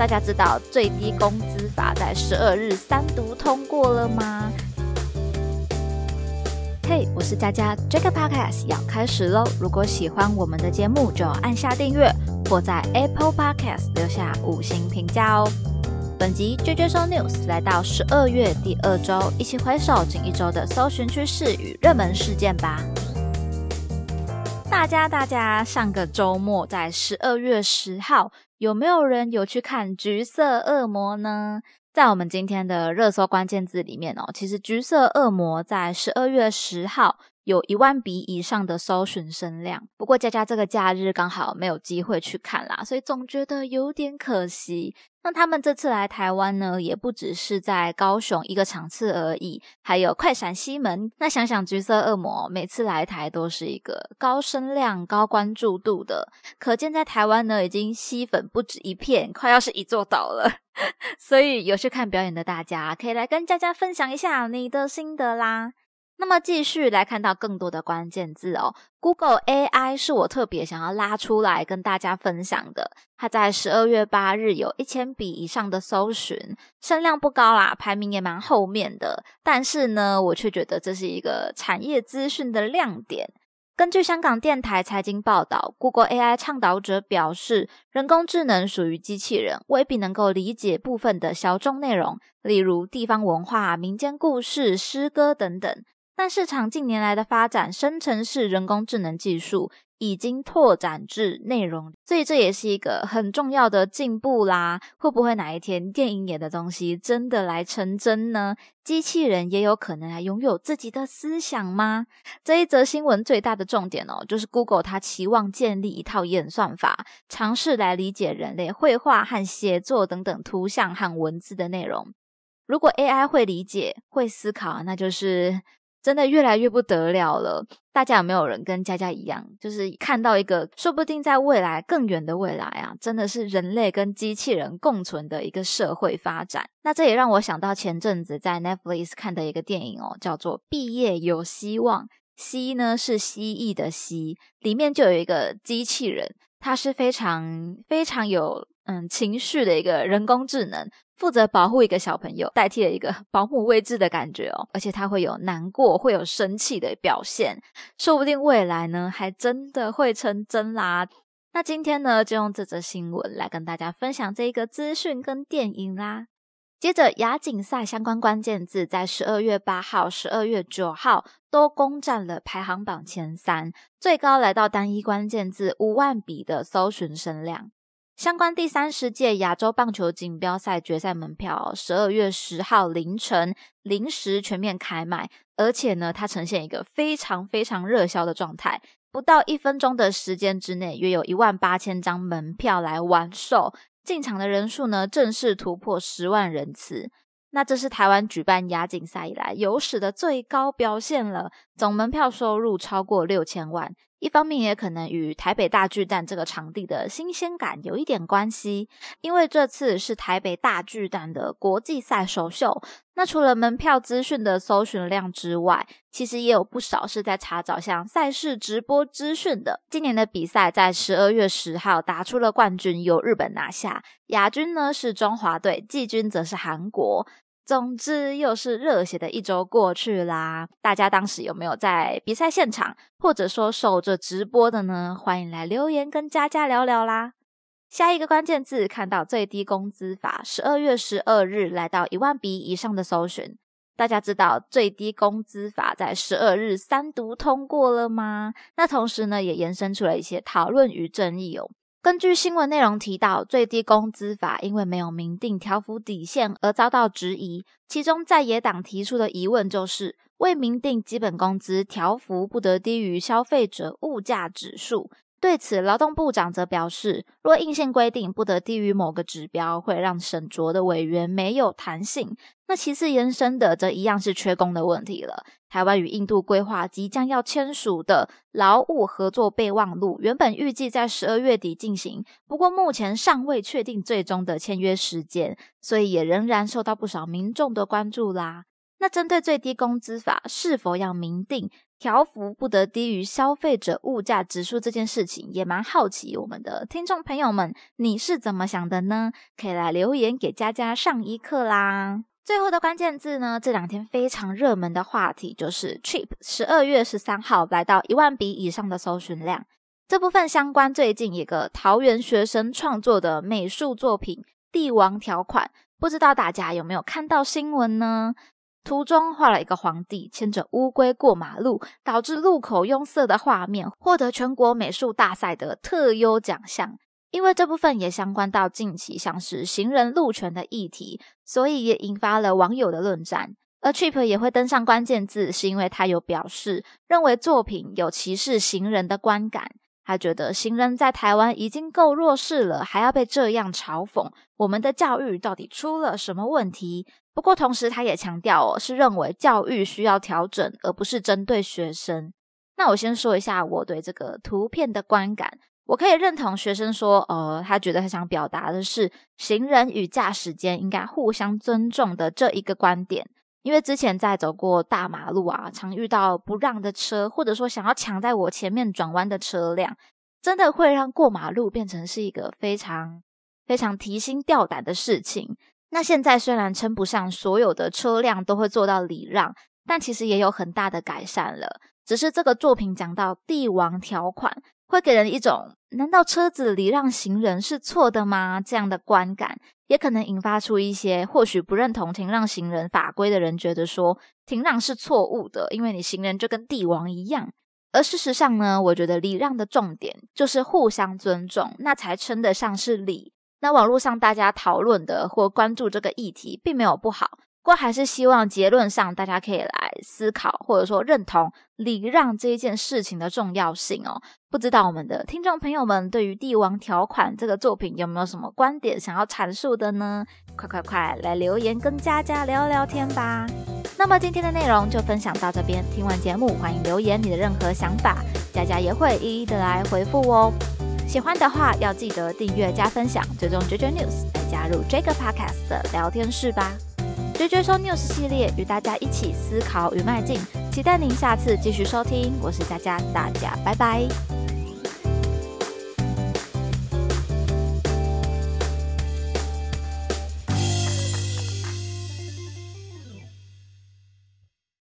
大家知道最低工资法在十二日三读通过了吗？嘿，我是佳佳，这个 podcast 要开始喽！如果喜欢我们的节目，就按下订阅或在 Apple Podcast 留下五星评价哦。本集 JJ Show News 来到十二月第二周，一起回首近一周的搜寻趋势与热门事件吧。大家，大家，上个周末在十二月十号，有没有人有去看《橘色恶魔》呢？在我们今天的热搜关键字里面哦，其实《橘色恶魔》在十二月十号有一万笔以上的搜寻声量。不过佳佳这个假日刚好没有机会去看啦，所以总觉得有点可惜。那他们这次来台湾呢，也不只是在高雄一个场次而已，还有快闪西门。那想想橘色恶魔每次来台都是一个高声量、高关注度的，可见在台湾呢已经吸粉不止一片，快要是一座岛了。所以有去看表演的大家，可以来跟佳佳分享一下你的心得啦。那么继续来看到更多的关键字哦，Google AI 是我特别想要拉出来跟大家分享的。它在十二月八日有一千笔以上的搜寻，声量不高啦，排名也蛮后面的。但是呢，我却觉得这是一个产业资讯的亮点。根据香港电台财经报道，Google AI 倡导者表示，人工智能属于机器人，未必能够理解部分的小众内容，例如地方文化、民间故事、诗歌等等。但市场近年来的发展，生成式人工智能技术已经拓展至内容，所以这也是一个很重要的进步啦。会不会哪一天电影演的东西真的来成真呢？机器人也有可能来拥有自己的思想吗？这一则新闻最大的重点哦，就是 Google 它期望建立一套演算法，尝试来理解人类绘画和写作等等图像和文字的内容。如果 AI 会理解、会思考，那就是。真的越来越不得了了！大家有没有人跟佳佳一样，就是看到一个说不定在未来更远的未来啊，真的是人类跟机器人共存的一个社会发展？那这也让我想到前阵子在 Netflix 看的一个电影哦，叫做《毕业有希望》，蜥呢是蜥蜴的蜥，里面就有一个机器人，它是非常非常有嗯情绪的一个人工智能。负责保护一个小朋友，代替了一个 保姆位置的感觉哦，而且他会有难过、会有生气的表现，说不定未来呢，还真的会成真啦。那今天呢，就用这则新闻来跟大家分享这一个资讯跟电影啦。接着，亚锦赛相关关键字在十二月八号、十二月九号都攻占了排行榜前三，最高来到单一关键字五万笔的搜寻声量。相关第三十届亚洲棒球锦标赛决赛门票，十二月十号凌晨零时全面开卖，而且呢，它呈现一个非常非常热销的状态，不到一分钟的时间之内，约有一万八千张门票来完售，进场的人数呢，正式突破十万人次。那这是台湾举办亚锦赛以来有史的最高表现了，总门票收入超过六千万。一方面也可能与台北大巨蛋这个场地的新鲜感有一点关系，因为这次是台北大巨蛋的国际赛首秀。那除了门票资讯的搜寻量之外，其实也有不少是在查找像赛事直播资讯的。今年的比赛在十二月十号打出了冠军，由日本拿下，亚军呢是中华队，季军则是韩国。总之，又是热血的一周过去啦！大家当时有没有在比赛现场，或者说守着直播的呢？欢迎来留言跟佳佳聊聊啦！下一个关键字，看到最低工资法，十二月十二日来到一万笔以上的搜寻。大家知道最低工资法在十二日三读通过了吗？那同时呢，也延伸出了一些讨论与争议哦。根据新闻内容提到，最低工资法因为没有明定条幅底线而遭到质疑。其中，在野党提出的疑问就是：未明定基本工资条幅不得低于消费者物价指数。对此，劳动部长则表示，若硬性规定不得低于某个指标，会让审酌的委员没有弹性。那其次延伸的，则一样是缺工的问题了。台湾与印度规划即将要签署的劳务合作备忘录，原本预计在十二月底进行，不过目前尚未确定最终的签约时间，所以也仍然受到不少民众的关注啦。那针对最低工资法是否要明定？条幅不得低于消费者物价指数这件事情，也蛮好奇我们的听众朋友们，你是怎么想的呢？可以来留言给佳佳上一课啦。最后的关键字呢，这两天非常热门的话题就是 Trip，十二月十三号来到一万笔以上的搜寻量。这部分相关最近一个桃园学生创作的美术作品《帝王条款》，不知道大家有没有看到新闻呢？图中画了一个皇帝牵着乌龟过马路，导致路口拥塞的画面，获得全国美术大赛的特优奖项。因为这部分也相关到近期像是行人路权的议题，所以也引发了网友的论战。而 Trip 也会登上关键字，是因为他有表示认为作品有歧视行人的观感。他觉得行人在台湾已经够弱势了，还要被这样嘲讽，我们的教育到底出了什么问题？不过同时，他也强调哦，是认为教育需要调整，而不是针对学生。那我先说一下我对这个图片的观感，我可以认同学生说，呃，他觉得他想表达的是行人与驾驶间应该互相尊重的这一个观点。因为之前在走过大马路啊，常遇到不让的车，或者说想要抢在我前面转弯的车辆，真的会让过马路变成是一个非常非常提心吊胆的事情。那现在虽然称不上所有的车辆都会做到礼让，但其实也有很大的改善了。只是这个作品讲到帝王条款。会给人一种难道车子礼让行人是错的吗？这样的观感，也可能引发出一些或许不认同停让行人法规的人觉得说停让是错误的，因为你行人就跟帝王一样。而事实上呢，我觉得礼让的重点就是互相尊重，那才称得上是礼。那网络上大家讨论的或关注这个议题，并没有不好。不过还是希望结论上大家可以来思考，或者说认同礼让这一件事情的重要性哦。不知道我们的听众朋友们对于《帝王条款》这个作品有没有什么观点想要阐述的呢？快快快来留言跟佳佳聊聊天吧。那么今天的内容就分享到这边，听完节目欢迎留言你的任何想法，佳佳也会一一的来回复哦。喜欢的话要记得订阅加分享，追踪 JJ News 来加入这个 Podcast 的聊天室吧。追追收 news 系列，与大家一起思考与迈进，期待您下次继续收听。我是佳佳，大家拜拜。